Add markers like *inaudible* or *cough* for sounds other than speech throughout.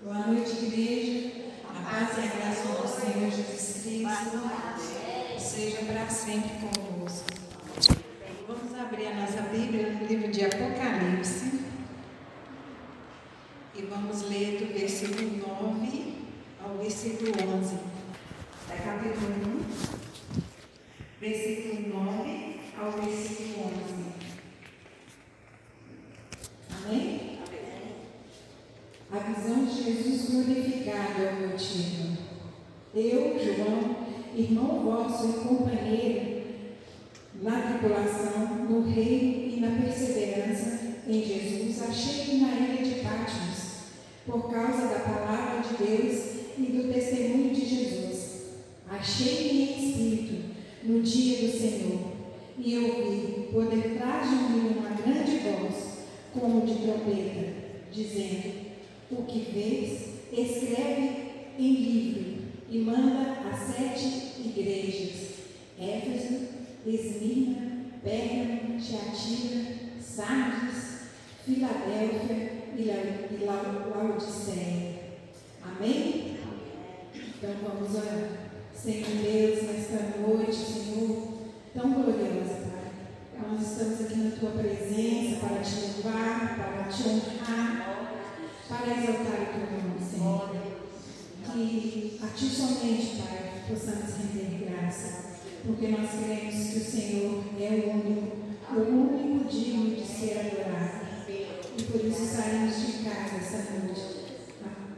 Boa noite, igreja. A paz e a graça do Senhor Jesus Cristo seja para sempre convosco. Vamos abrir a nossa Bíblia no livro de Apocalipse e vamos ler do versículo 9 ao versículo 11. É capítulo 1, versículo 9 ao versículo 11. Amém? A visão de Jesus glorificado é o motivo. Eu, João, irmão vosso e companheiro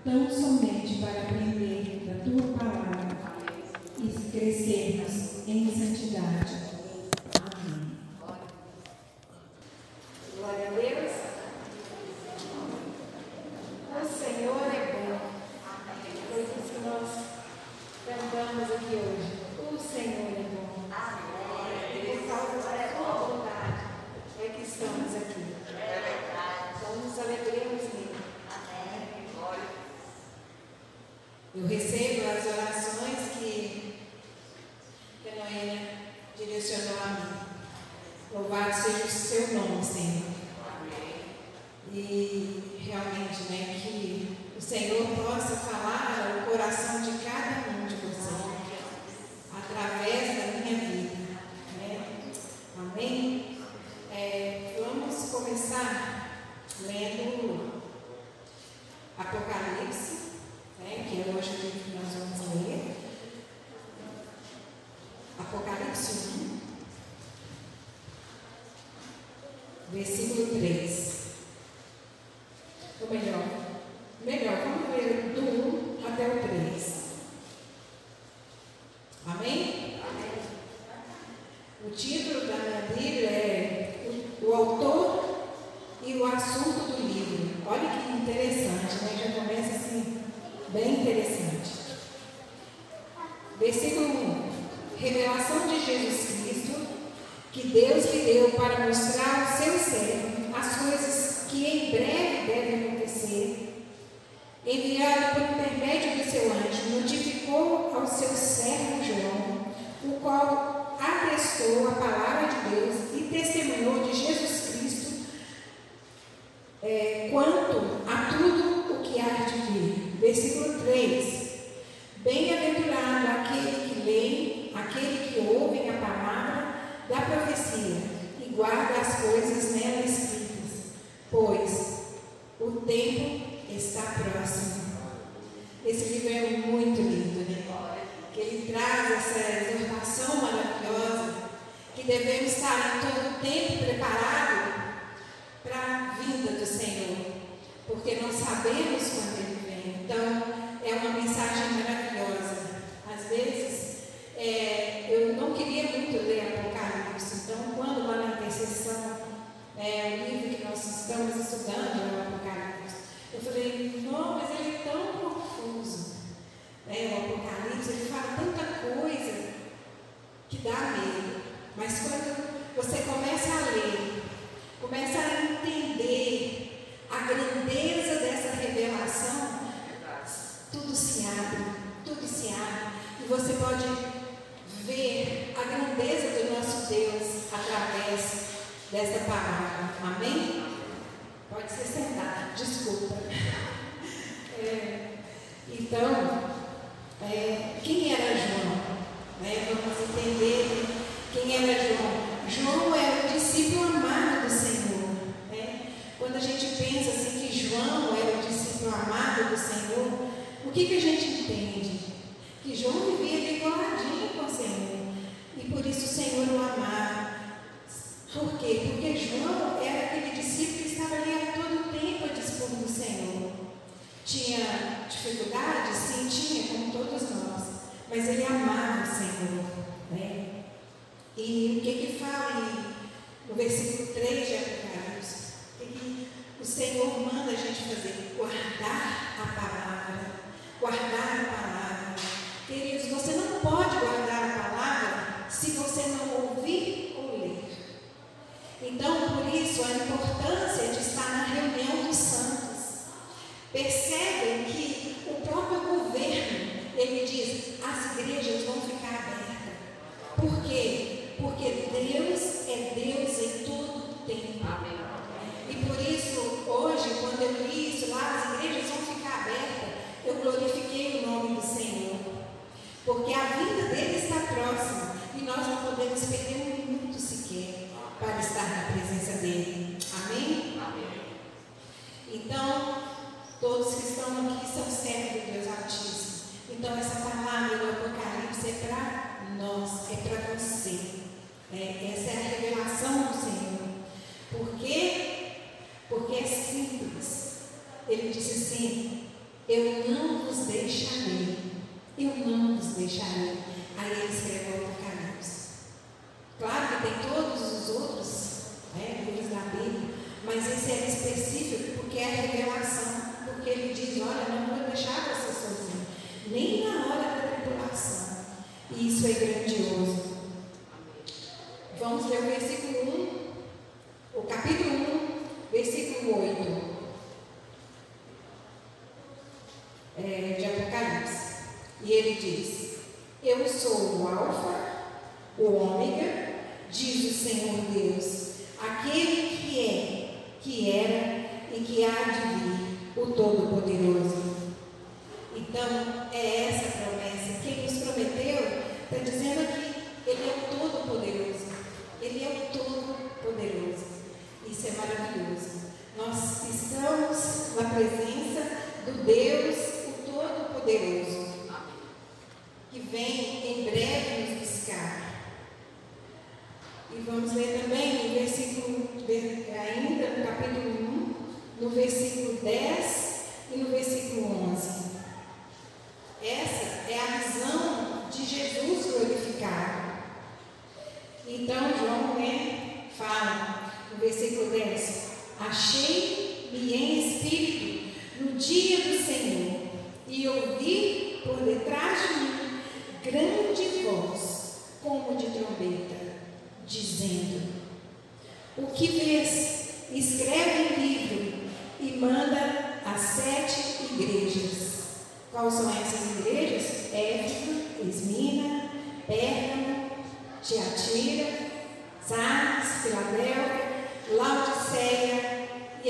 tão somente para aprender da tua palavra e crescermos em santidade. Amém. Glória a Deus. O Senhor é bom. Foi isso que nós cantamos aqui hoje. O Senhor é bom. E por causa da sua vontade é que estamos aqui. Então nos alegremos nele. Eu recebo as orações que a Noêmia direcionou a mim. Louvado seja o seu nome, Senhor. E realmente, né, que o Senhor possa falar ao coração de cada um de vocês, através da minha vida. Né? Amém? É, vamos começar lendo Apocalipse, né, que é hoje o livro que nós vamos ler. Apocalipse 1, versículo 3. Ou melhor, melhor, vamos ler do 1 até o 3. Amém? Amém? O título da minha Bíblia é o, o autor e o assunto do livro. Olha que interessante, né? Já começa assim, bem interessante. Versículo 1. Revelação de Jesus Cristo, que Deus lhe deu para mostrar ao seu servo as coisas que em breve devem acontecer. Enviado por intermédio do seu anjo, notificou ao seu servo João, o qual atestou a palavra de Deus e testemunhou de Jesus Cristo é, quanto a tudo o que há de vir. Versículo 3. Bem-aventurado aquele que lê, aquele que ouve a palavra da profecia e guarda as coisas nela escritas, pois o tempo está próximo. Esse livro é muito lindo, né? Que ele traz essa exortação maravilhosa que devemos estar em todo o tempo preparados para a vinda do Senhor, porque não sabemos quando ele vem. Então, é uma mensagem maravilhosa. Às vezes, é, eu não queria muito ler Apocalipse, então, quando lá na intercessão, é, o livro que nós estamos estudando né, o Apocalipse, ele fala tanta coisa que dá medo. Mas quando você começa a ler, começa a entender a grandeza dessa revelação, tudo se abre, tudo se abre. E você pode ver a grandeza do nosso Deus através dessa palavra. Amém? Pode se sentar, desculpa. *laughs* É. Então, é, quem era João? né? vamos entender quem era João. João era o discípulo amado do Senhor. Né? Quando a gente pensa assim que João era o discípulo amado do Senhor, o que, que a gente entende? Que João vivia decoladinho com o Senhor. E por isso o Senhor o amava. Por quê? Porque João era aquele discípulo que estava ali a todo tempo a dispor do Senhor. Tinha dificuldade, sim, tinha, como todos nós, mas ele amava o Senhor. Né? E o que que fala aí? no versículo 3 de Apocalipse? O que, o Senhor manda a gente fazer? Guardar a palavra mas esse era específico porque é a revelação, porque ele diz, olha, não vou deixar você sozinho, nem na hora da tribulação. E isso é grande.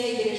que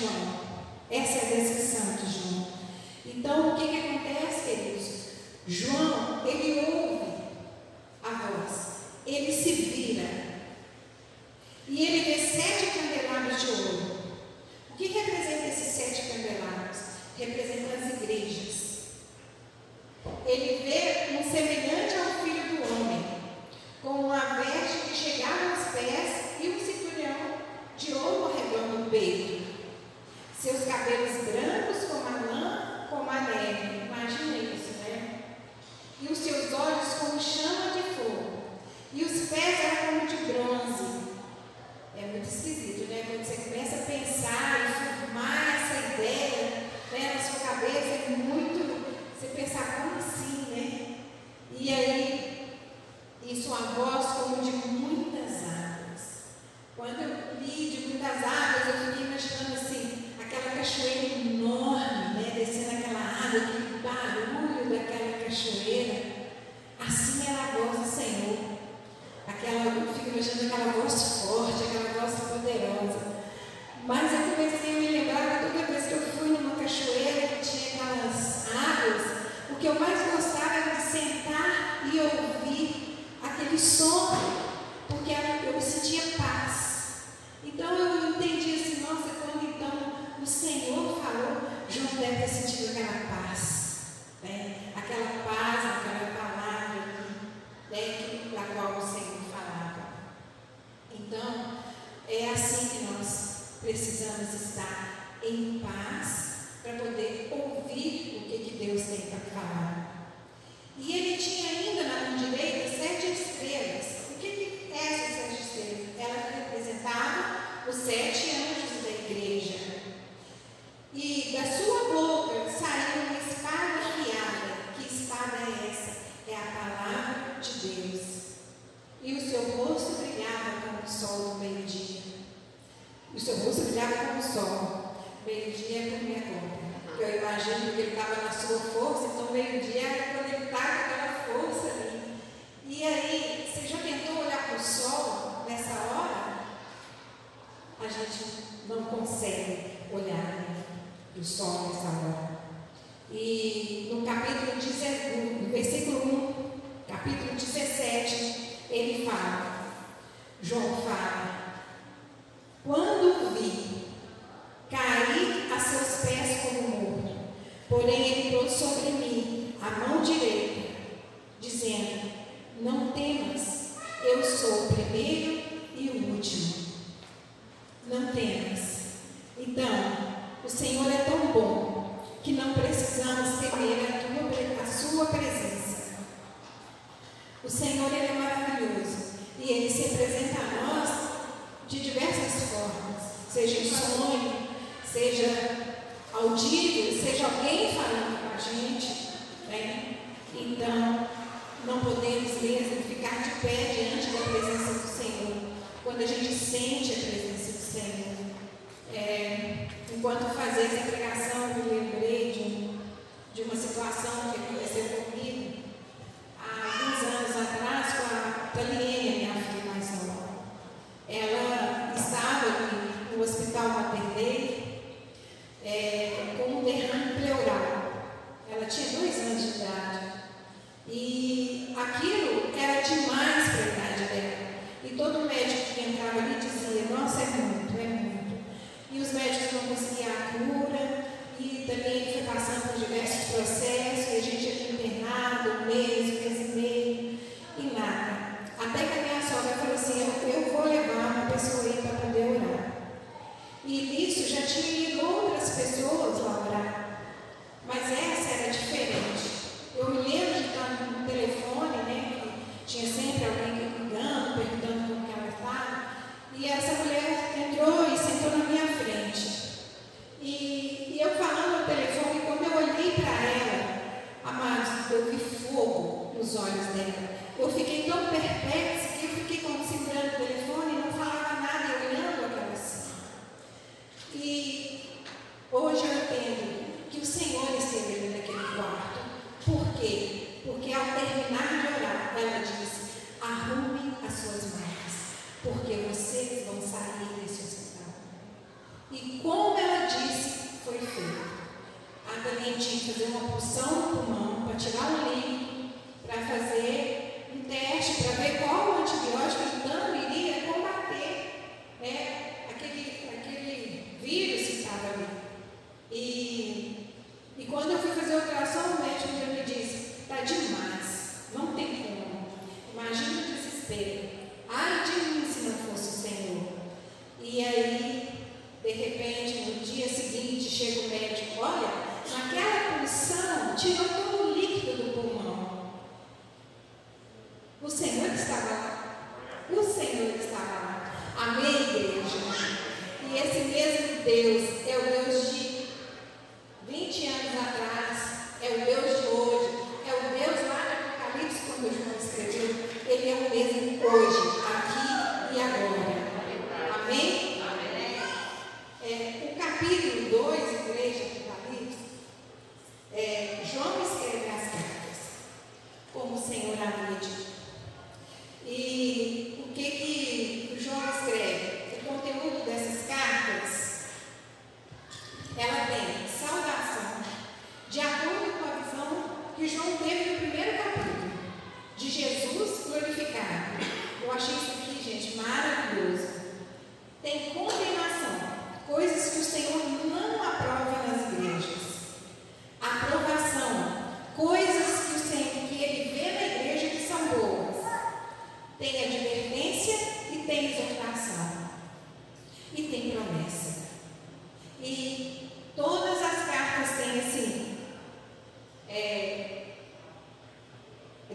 João. Essa é a descrição de João. Então, o que, que acontece, queridos? João, ele ouve estar em paz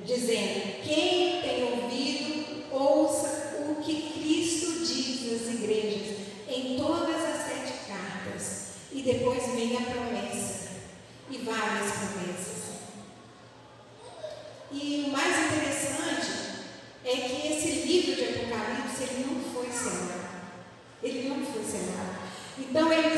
dizendo: quem tem ouvido, ouça o que Cristo diz às igrejas, em todas as sete cartas. E depois vem a promessa, e várias promessas. E o mais interessante é que esse livro de Apocalipse ele não foi selado. Ele não foi selado. Então ele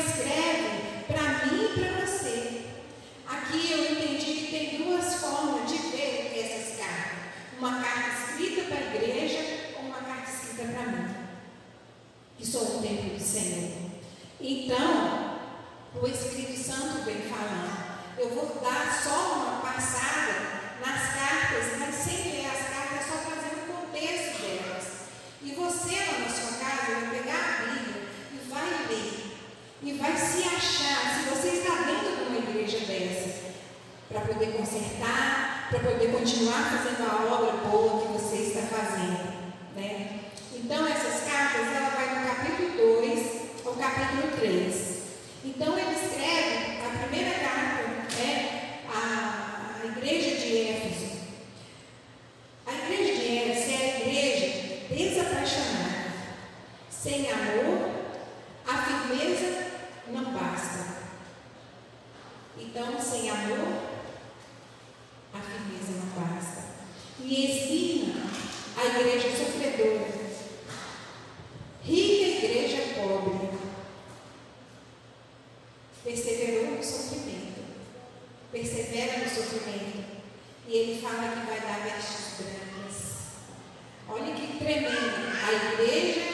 E ele fala que vai dar vestes brancas. Olha que tremendo. A igreja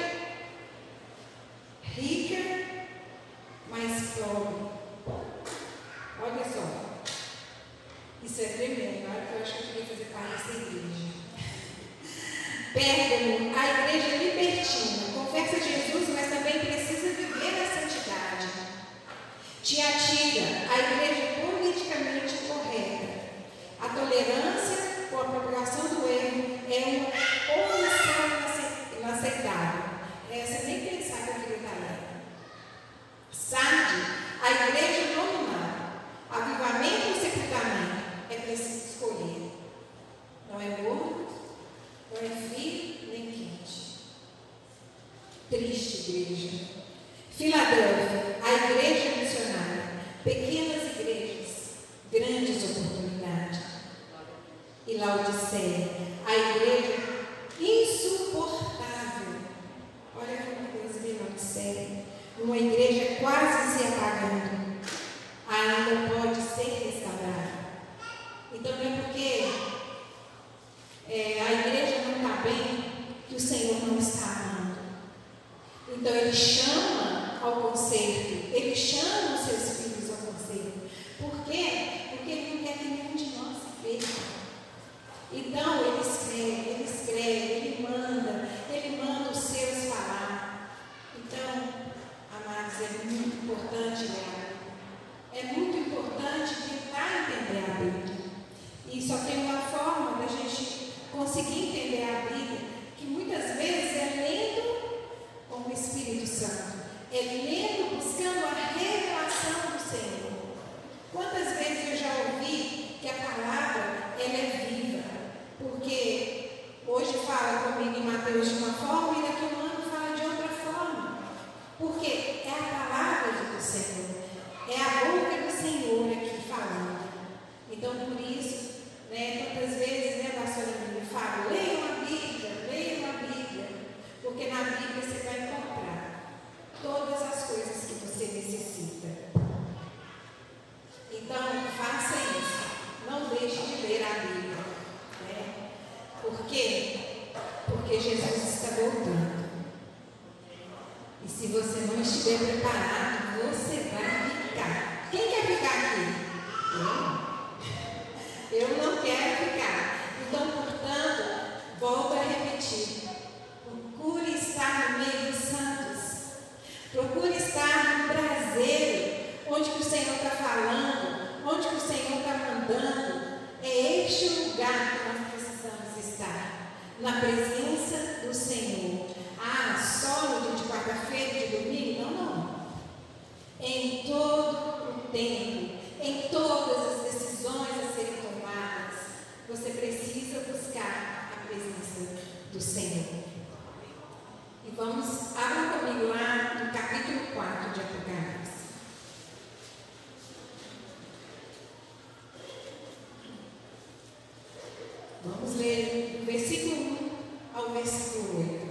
Vamos ler do versículo 1 ao versículo 8.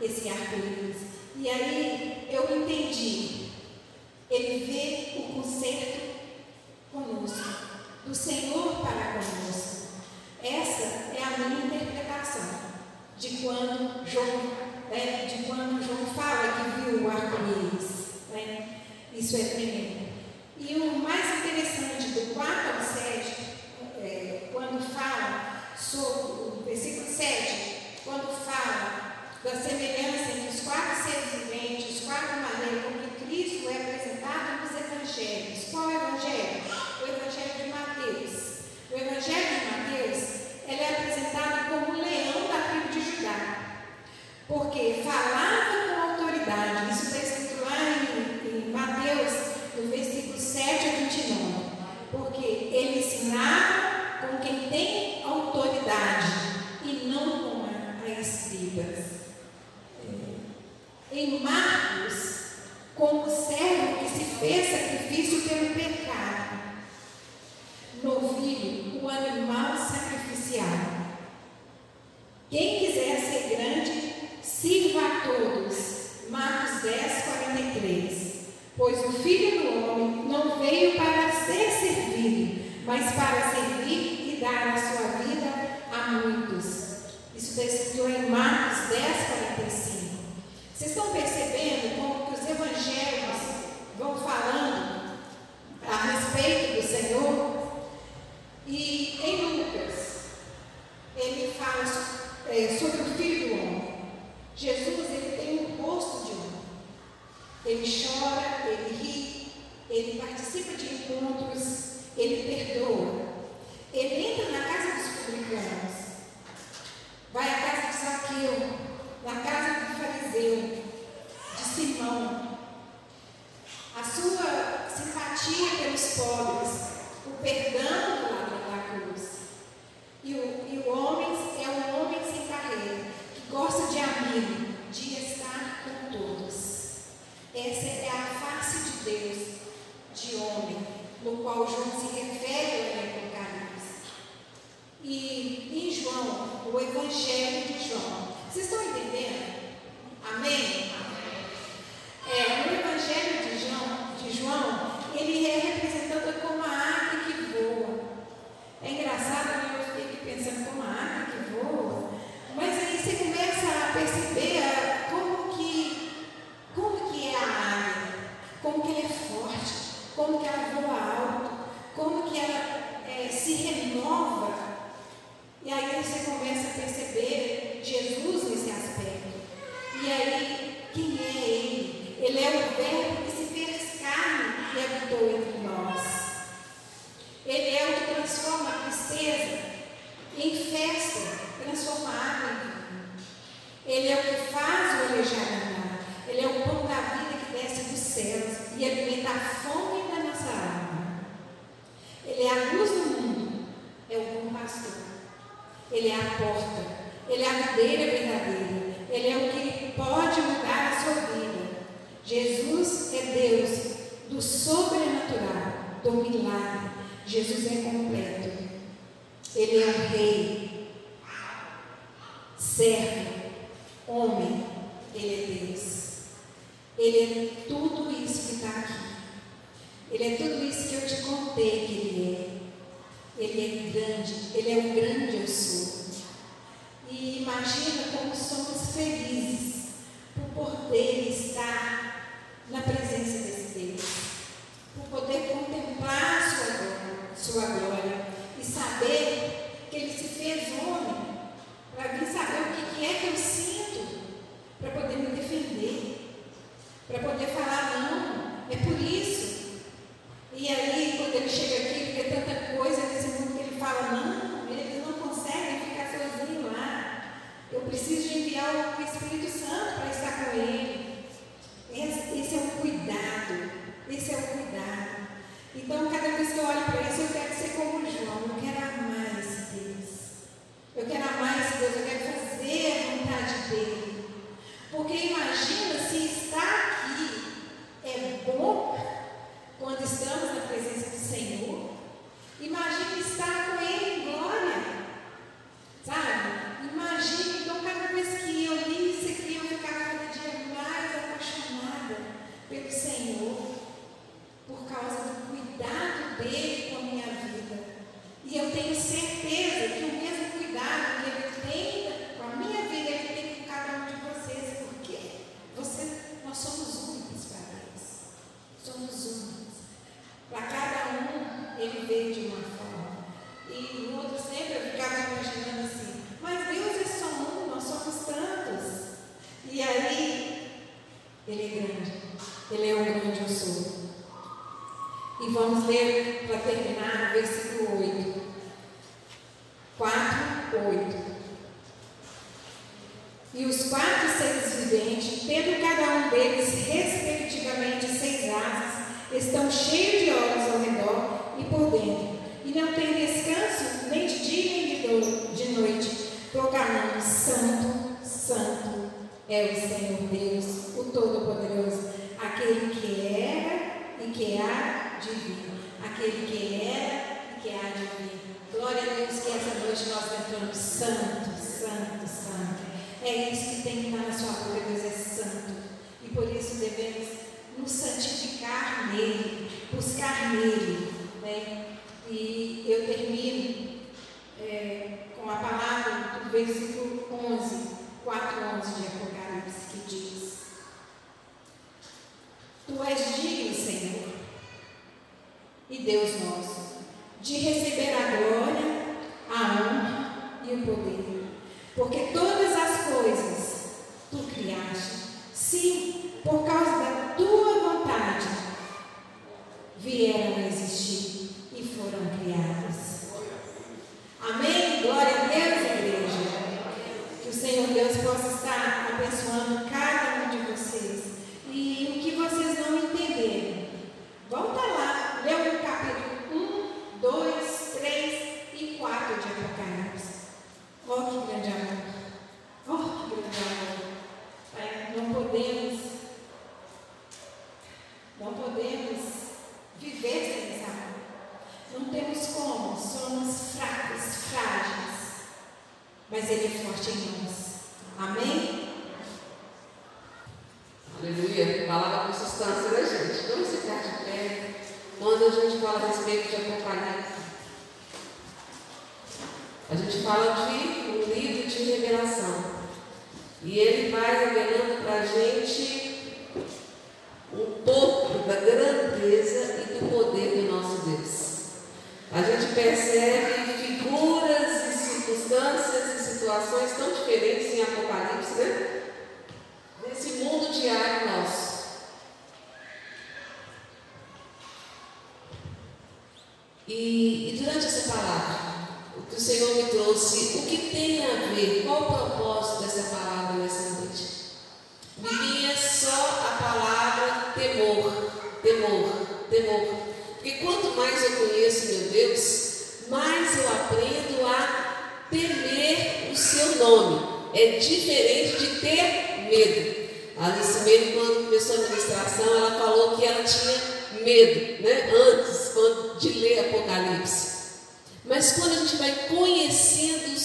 Esse arco-íris. E aí eu entendi. Ele vê o conserto conosco, do Senhor para conosco. Essa é a minha interpretação de quando João, né, de quando João fala que viu o arco-íris. Né? Isso é tremendo. E o mais interessante do 4 ao 7, é, quando fala sobre o versículo 7, quando fala da semelhança entre os quatro seres viventes, quatro maneiras como que Cristo é apresentado nos evangelhos. Qual é o evangelho? O evangelho de Mateus. O evangelho de Mateus, ele é apresentado como o leão da tribo de Judá. Porque falava com autoridade. Isso está escrito lá em, em Mateus do versículo 7 a 29. Porque ele ensinava com quem tem autoridade e não com as escribas. É. Em Marcos, como servo que se fez sacrifício pelo pecado, novilho, o animal sacrificial. Quem quiser ser grande, sirva a todos. Marcos 10, 43. Pois o Filho do Homem não veio para ser servido, mas para servir e dar a sua vida a muitos. Isso está escrito em Marcos 10, 45. Vocês estão percebendo como que os evangelhos vão falando a respeito do Senhor? E em Lucas, ele fala é, sobre o Filho do Homem. Jesus ele tem um rosto de homem. Ele chora, ele ri, ele participa de encontros, ele perdoa. Ele entra na casa dos publicanos, vai à casa de Zaqueu, na casa do fariseu, de Simão. A sua simpatia pelos pobres, o perdão do lado da cruz. E o, e o homem é um homem sem carreira, que gosta de amigo, de estar com todos. Essa é a face de Deus, de homem, no qual João se refere ao Apocalipse. E em João, o Evangelho de João. Vocês estão entendendo? Amém? É, no Evangelho de João, de João, ele é representado como a ave que voa. É engraçado, né? eu fiquei aqui pensando como a ave que voa. Mas aí você começa a perceber como que, como que é a águia, como que ela é forte, como que ela voa alto, como que ela é, se renova. E aí você começa a perceber Jesus nesse aspecto. E aí, quem é ele? Ele é o verbo que se fez carne e habitou entre nós. Ele é o que transforma a tristeza em festa, transforma a água em vinho. Ele é o que faz o alejar andar. Ele é o pão da vida que desce dos céus e alimenta a fome da nossa alma. Ele é a luz do mundo, é o bom pastor. Ele é a porta, ele é a videira verdadeira, ele é o que pode mudar a sua vida. Jesus é Deus do sobrenatural, do milagre. Jesus é completo. Ele é o rei, servo, homem, ele é Deus. Ele é tudo isso que está aqui. Ele é tudo isso que eu te contei que ele é. Ele é grande, ele é o grande eu sou. E imagina como somos felizes por poder estar na presença desse Deus, por poder contemplar sua glória, sua glória e saber que ele se fez homem para vir saber o que, que é que eu sinto, para poder me defender, para poder falar não, é por isso. E aí, quando ele chega aqui, porque tanta coisa nesse mundo que ele fala, não, eles não conseguem ficar sozinhos lá. Eu preciso de enviar o Espírito Santo para estar com ele. Esse, esse é o cuidado. Esse é o cuidado. Então, cada vez que eu olho para isso, eu quero ser como João. Eu quero amar esse Deus. Eu quero amar esse Deus. Eu quero fazer a vontade dele. Porque imagina se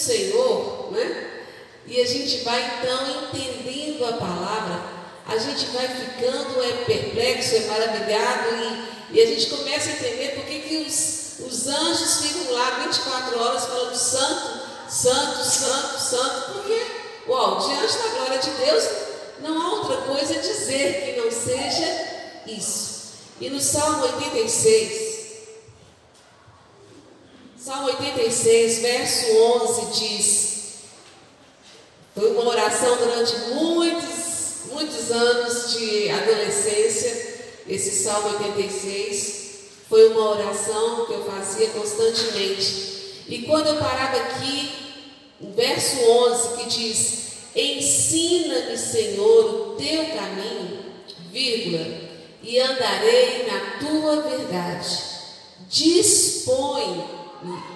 Senhor, né? E a gente vai então entendendo a palavra, a gente vai ficando é perplexo, é maravilhado e, e a gente começa a entender por que, que os, os anjos ficam lá 24 horas falando santo, santo, santo, santo, porque, uau, diante da glória de Deus, não há outra coisa a dizer que não seja isso. E no Salmo 86, Salmo 86, verso 11 diz: Foi uma oração durante muitos, muitos anos de adolescência. Esse Salmo 86 foi uma oração que eu fazia constantemente. E quando eu parava aqui, o verso 11 que diz: Ensina-me, Senhor, o teu caminho, vírgula, e andarei na tua verdade. Dispõe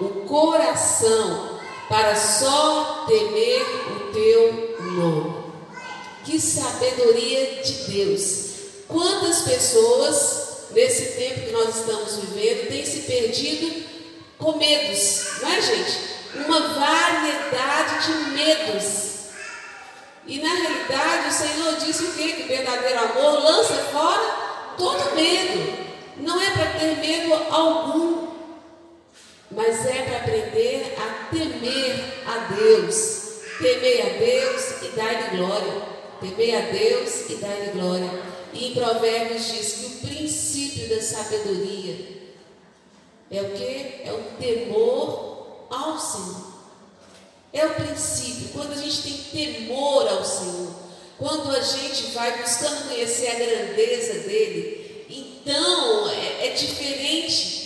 o coração para só temer o teu nome. Que sabedoria de Deus! Quantas pessoas, nesse tempo que nós estamos vivendo, têm se perdido com medos, não é, gente? Uma variedade de medos. E na realidade o Senhor disse o quê? Que o verdadeiro amor lança fora todo medo. Não é para ter medo algum, mas é para aprender a temer a Deus. Temer a Deus e dar-lhe glória. Temer a Deus e dar-lhe glória. E em Provérbios diz que o princípio da sabedoria é o que? É o temor ao Senhor. É o princípio. Quando a gente tem temor ao Senhor, quando a gente vai buscando conhecer a grandeza dele, então é, é diferente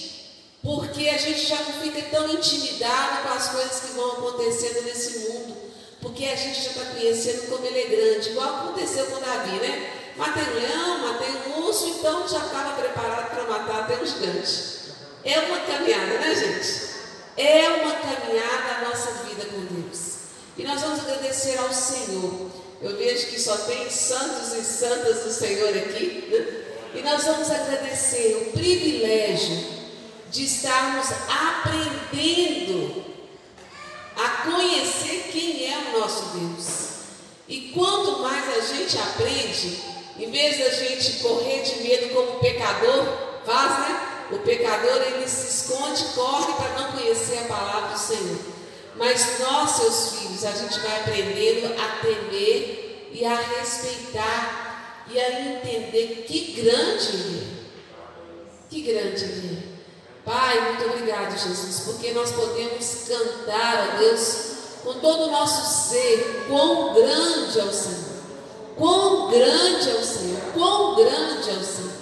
porque a gente já não fica tão intimidado com as coisas que vão acontecendo nesse mundo, porque a gente já está conhecendo como ele é grande, igual aconteceu com Davi, né? Matei um leão, matei um urso, então já estava preparado para matar até um gigante. É uma caminhada, né, gente? É uma caminhada a nossa vida com Deus. E nós vamos agradecer ao Senhor. Eu vejo que só tem santos e santas do Senhor aqui. Né? E nós vamos agradecer o privilégio de estarmos aprendendo a conhecer quem é o nosso Deus. E quanto mais a gente aprende, em vez da gente correr de medo como pecador faz, né? O pecador ele se esconde, corre para não conhecer a palavra do Senhor. Mas nós, seus filhos, a gente vai aprendendo a temer e a respeitar e a entender que grande Ele é. Que grande Ele é. Pai, muito obrigado, Jesus, porque nós podemos cantar a Deus com todo o nosso ser, quão grande é o Senhor. Quão grande é o Senhor, quão grande é o Senhor,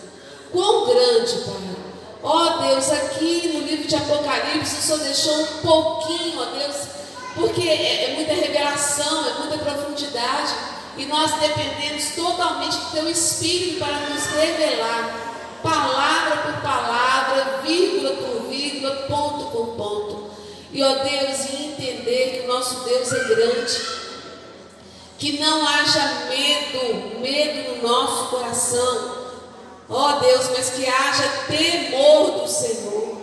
quão grande, Pai. Ó oh, Deus, aqui no livro de Apocalipse, o Senhor deixou um pouquinho, ó Deus, porque é, é muita revelação, é muita profundidade, e nós dependemos totalmente do Teu Espírito para nos revelar, palavra, E ó Deus, e entender que o nosso Deus é grande, que não haja medo, medo no nosso coração Ó Deus, mas que haja temor do Senhor.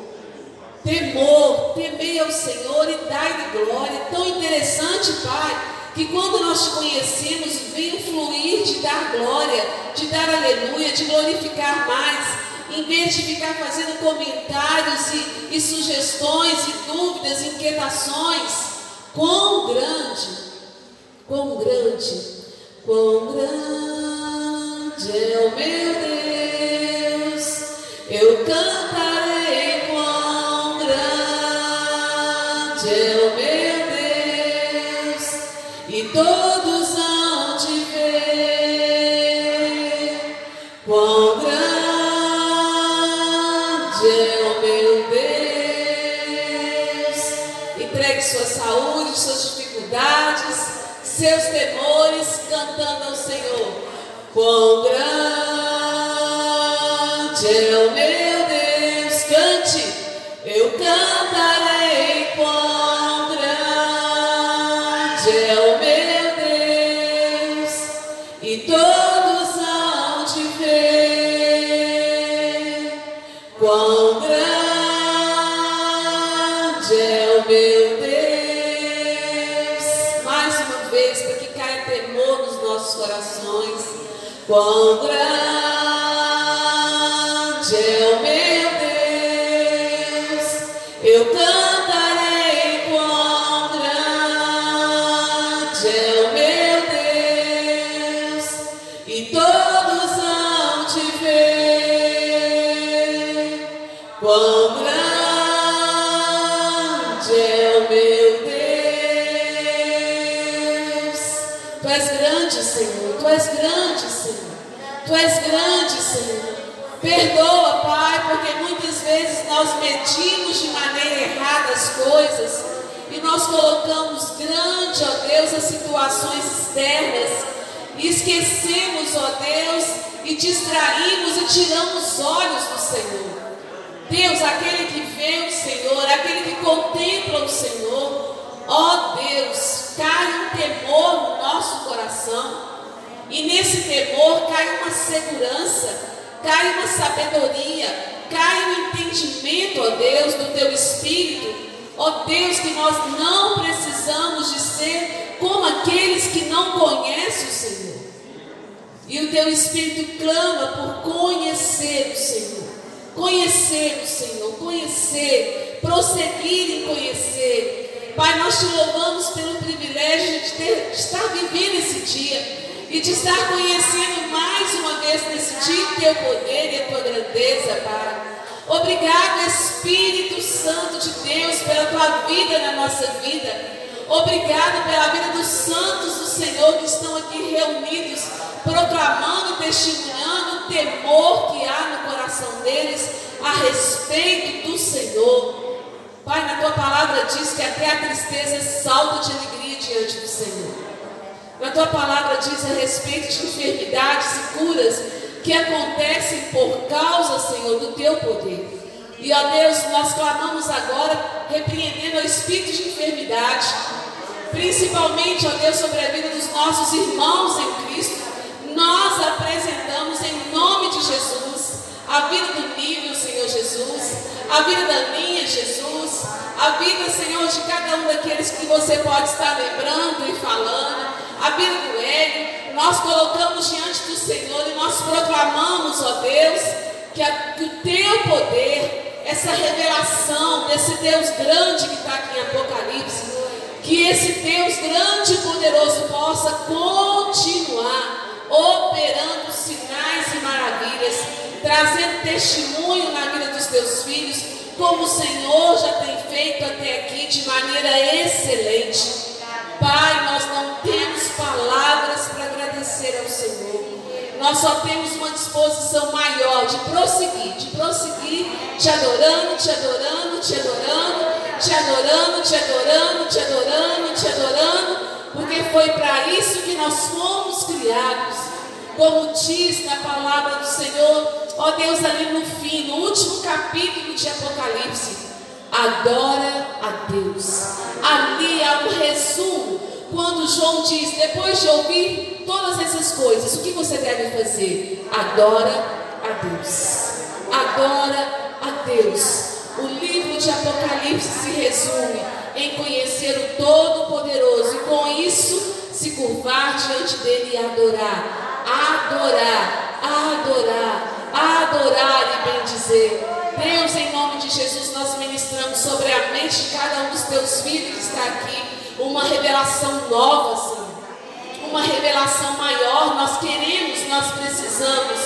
Temor, temei ao Senhor e dai-lhe glória. Tão interessante, Pai, que quando nós te conhecemos, vem fluir de dar glória, de dar aleluia, de glorificar mais, em vez de ficar fazendo comentários e, e sugestões e dúvidas, inquietações. Quão grande, quão grande, quão grande é o meu Deus. Eu cantarei quão grande é o meu Deus, e todos cantando ao Senhor. Quão grande é o quão grande é o meu Deus, eu cantarei colocamos grande, ó Deus, as situações externas esquecemos, ó Deus, e distraímos e tiramos os olhos do Senhor. Deus, aquele que vê o Senhor, aquele que contempla o Senhor, ó Deus, cai um temor no nosso coração e nesse temor cai uma segurança cai uma sabedoria, cai um entendimento, ó Deus, do teu Espírito. Ó Deus, que nós não precisamos de ser como aqueles que não conhecem o Senhor. E o teu Espírito clama por conhecer o Senhor. Conhecer o Senhor, conhecer, prosseguir em conhecer. Pai, nós te louvamos pelo privilégio de, ter, de estar vivendo esse dia e de estar conhecendo mais uma vez nesse dia teu poder e a tua grandeza, Pai. Obrigado, Espírito Santo de Deus, pela tua vida na nossa vida. Obrigado pela vida dos santos do Senhor que estão aqui reunidos, proclamando e testemunhando o temor que há no coração deles a respeito do Senhor. Pai, na tua palavra diz que até a tristeza salta de alegria diante do Senhor. Na tua palavra diz a respeito de enfermidades e curas que acontecem por causa, Senhor, do teu poder. E ó Deus, nós clamamos agora, repreendendo o espírito de enfermidade, principalmente, ó Deus, sobre a vida dos nossos irmãos em Cristo. Nós apresentamos em nome de Jesus a vida do nível, Senhor Jesus, a vida da minha, Jesus, a vida, Senhor, de cada um daqueles que você pode estar lembrando e falando, a vida do Hélio. Nós colocamos diante do Senhor e nós proclamamos, ó Deus, que, a, que o teu poder, essa revelação desse Deus grande que está aqui em Apocalipse, que esse Deus grande e poderoso possa continuar operando sinais e maravilhas, trazendo testemunho na vida dos teus filhos, como o Senhor já tem feito até aqui de maneira excelente. Pai, nós não temos palavras para agradecer ao Senhor. Nós só temos uma disposição maior de prosseguir, de prosseguir, te adorando, te adorando, te adorando, te adorando, te adorando, te adorando, te adorando, porque foi para isso que nós fomos criados. Como diz na palavra do Senhor, ó Deus, ali no fim, no último capítulo de Apocalipse, adora a Deus. Ali resumo quando João diz, depois de ouvir todas essas coisas, o que você deve fazer? Adora a Deus. Adora a Deus. O livro de Apocalipse se resume em conhecer o Todo-Poderoso e com isso se curvar diante dele e adorar. Adorar, adorar, adorar e bendizer. Deus, em nome de Jesus, nós ministramos sobre a mente de cada um dos teus filhos que está aqui uma revelação nova, Senhor. Uma revelação maior. Nós queremos, nós precisamos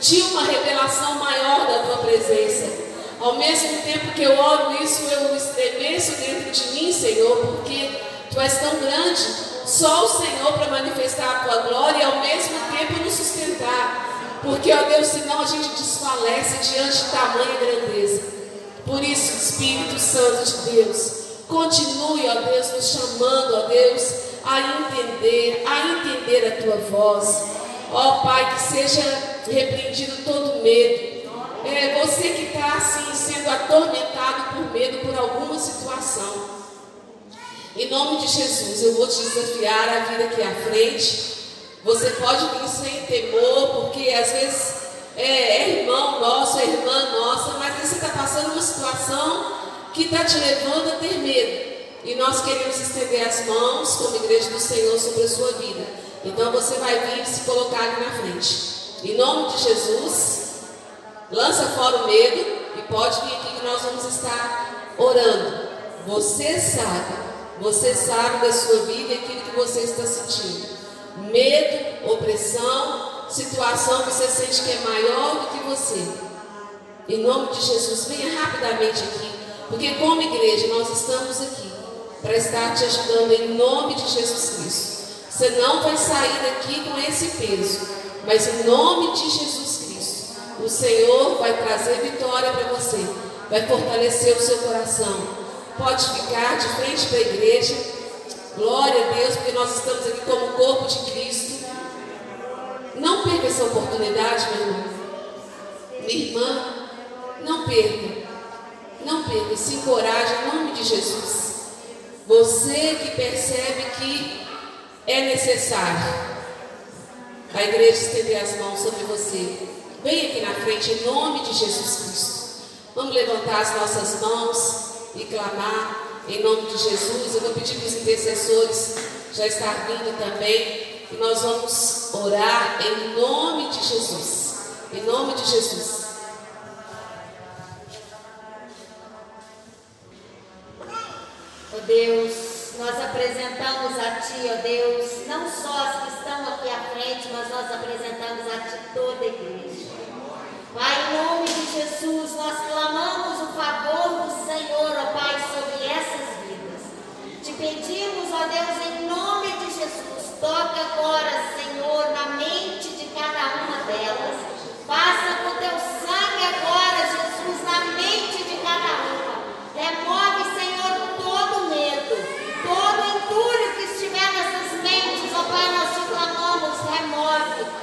de uma revelação maior da tua presença. Ao mesmo tempo que eu oro isso, eu estremeço dentro de mim, Senhor, porque tu és tão grande. Só o Senhor para manifestar a tua glória e ao mesmo tempo nos sustentar. Porque, ó Deus, senão a gente desfalece diante de tamanha grandeza. Por isso, Espírito Santo de Deus, Continue, ó Deus, nos chamando, ó Deus, a entender, a entender a tua voz. Ó Pai, que seja repreendido todo medo. É você que está assim sendo atormentado por medo por alguma situação. Em nome de Jesus, eu vou te desafiar a vir aqui à frente. Você pode vir sem temor, porque às vezes é, é irmão nosso, é irmã nossa, mas você está passando uma situação que está te levando a ter medo. E nós queremos estender as mãos como igreja do Senhor sobre a sua vida. Então você vai vir e se colocar ali na frente. Em nome de Jesus, lança fora o medo e pode vir aqui que nós vamos estar orando. Você sabe, você sabe da sua vida e aquilo que você está sentindo. Medo, opressão, situação que você sente que é maior do que você. Em nome de Jesus, venha rapidamente aqui. Porque como igreja nós estamos aqui para estar te ajudando em nome de Jesus Cristo. Você não vai sair daqui com esse peso, mas em nome de Jesus Cristo, o Senhor vai trazer vitória para você, vai fortalecer o seu coração. Pode ficar de frente para a igreja. Glória a Deus, porque nós estamos aqui como corpo de Cristo. Não perca essa oportunidade, meu irmão. Minha irmã, não perca. Não perca, se encoraje em nome de Jesus. Você que percebe que é necessário a igreja estender as mãos sobre você. Vem aqui na frente em nome de Jesus Cristo. Vamos levantar as nossas mãos e clamar em nome de Jesus. Eu vou pedir para os intercessores já estar vindo também. E nós vamos orar em nome de Jesus. Em nome de Jesus. Ó oh Deus, nós apresentamos a Ti, ó oh Deus, não só as que estão aqui à frente, mas nós apresentamos a Ti toda a igreja. Pai, em nome de Jesus, nós clamamos o favor do Senhor, ó oh Pai, sobre essas vidas. Te pedimos, ó Deus, em nome de Jesus, toca agora, Senhor, na mente de cada uma delas. Passa com teu sangue agora, Jesus, na mente de cada uma. Remove, Senhor nós clamamos, é.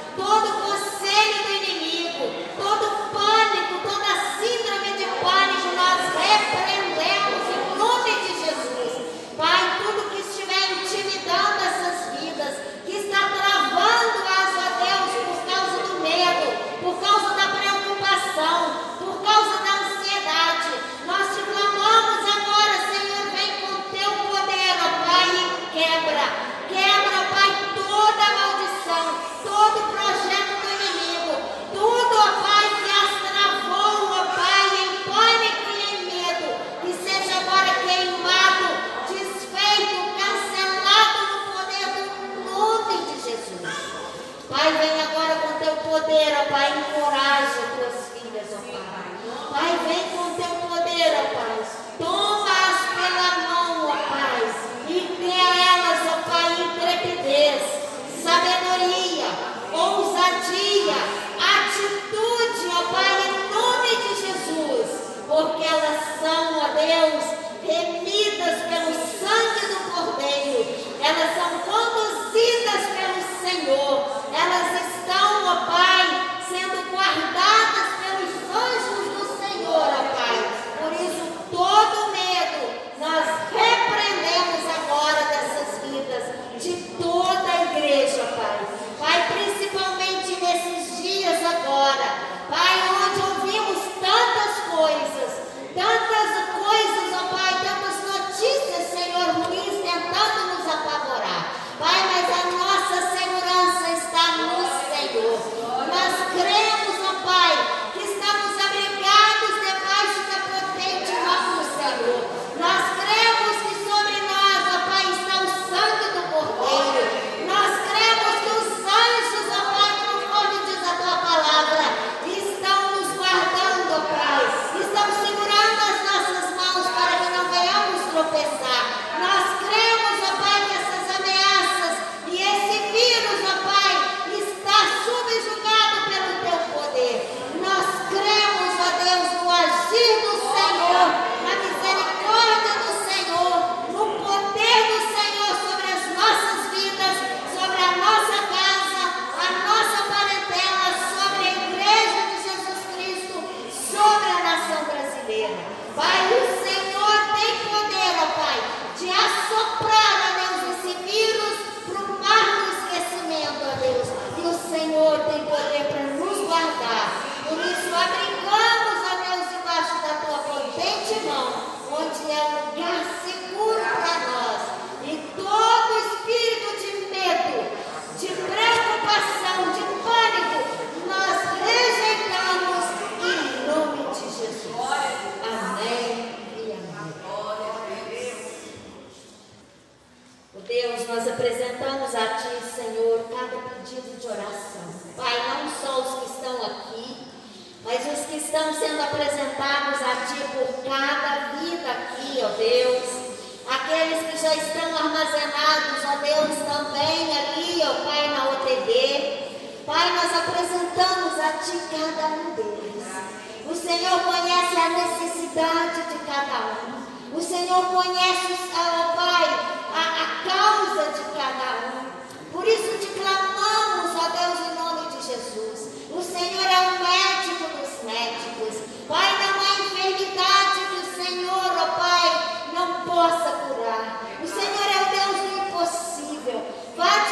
de cada um deles. O Senhor conhece a necessidade de cada um. O Senhor conhece, ó oh Pai, a, a causa de cada um. Por isso te clamamos, ó Deus, em nome de Jesus. O Senhor é o médico dos médicos. Pai, não há enfermidade que o Senhor, ó oh Pai, não possa curar. O Senhor é o Deus do impossível. Pai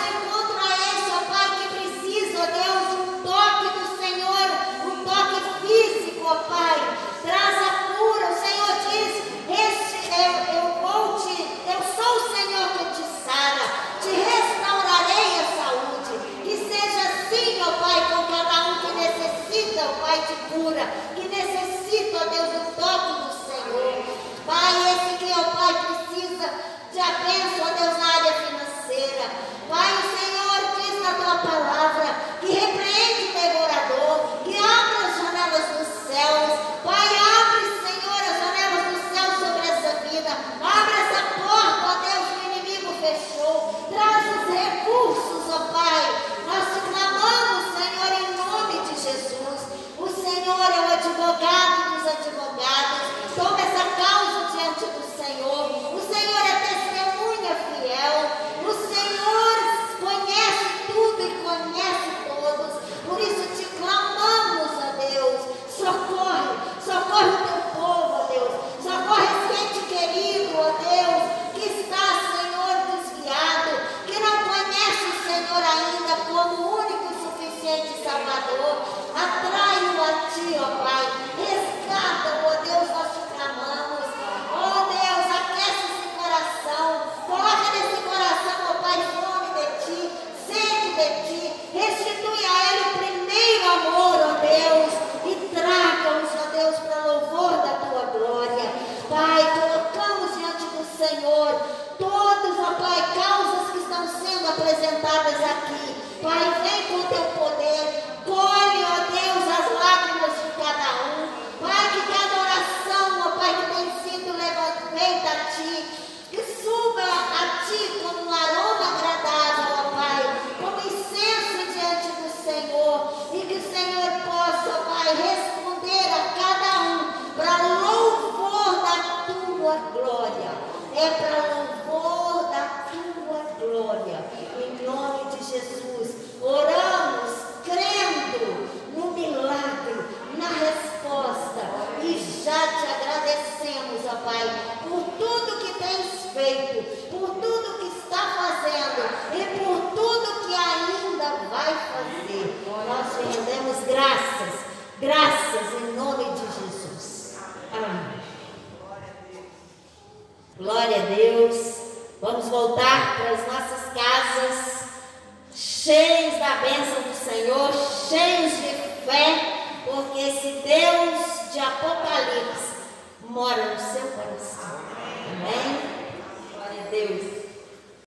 of life.